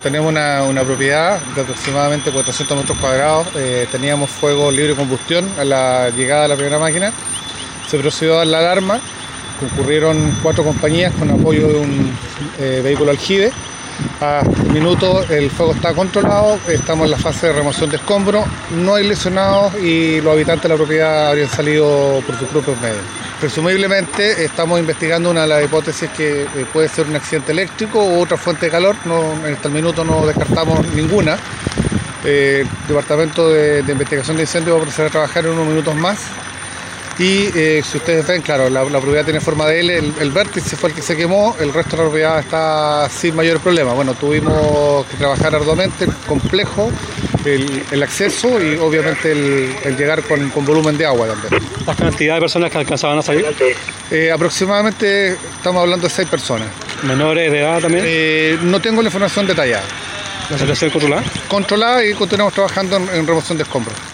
Tenemos una, propiedad de aproximadamente 400 metros cuadrados. Eh, teníamos fuego libre combustión a la llegada de la primera máquina. Se procedió a dar la alarma. Concurrieron cuatro compañías con apoyo de un eh, vehículo aljibe. A minuto el fuego está controlado. Estamos en la fase de remoción de escombros. No hay lesionados y los habitantes de la propiedad habrían salido por sus propios medios. Presumiblemente estamos investigando una de las hipótesis que eh, puede ser un accidente eléctrico u otra fuente de calor. No, hasta el minuto no descartamos ninguna. Eh, el Departamento de, de, Investigación de Incendios va a proceder a trabajar en unos minutos más. Y eh, si ustedes ven, claro, la, la, propiedad tiene forma de L, el, el, vértice fue el que se quemó, el resto de la propiedad está sin mayores problemas. Bueno, tuvimos que trabajar arduamente, complejo el, el acceso y obviamente el, el llegar con, con, volumen de agua también. ¿La cantidad de personas que alcanzaban a salir? Eh, aproximadamente estamos hablando de seis personas. ¿Menores de edad también? Eh, no tengo la información detallada. ¿La situación controlada? Controlada y continuamos trabajando en, en remoción de escombros.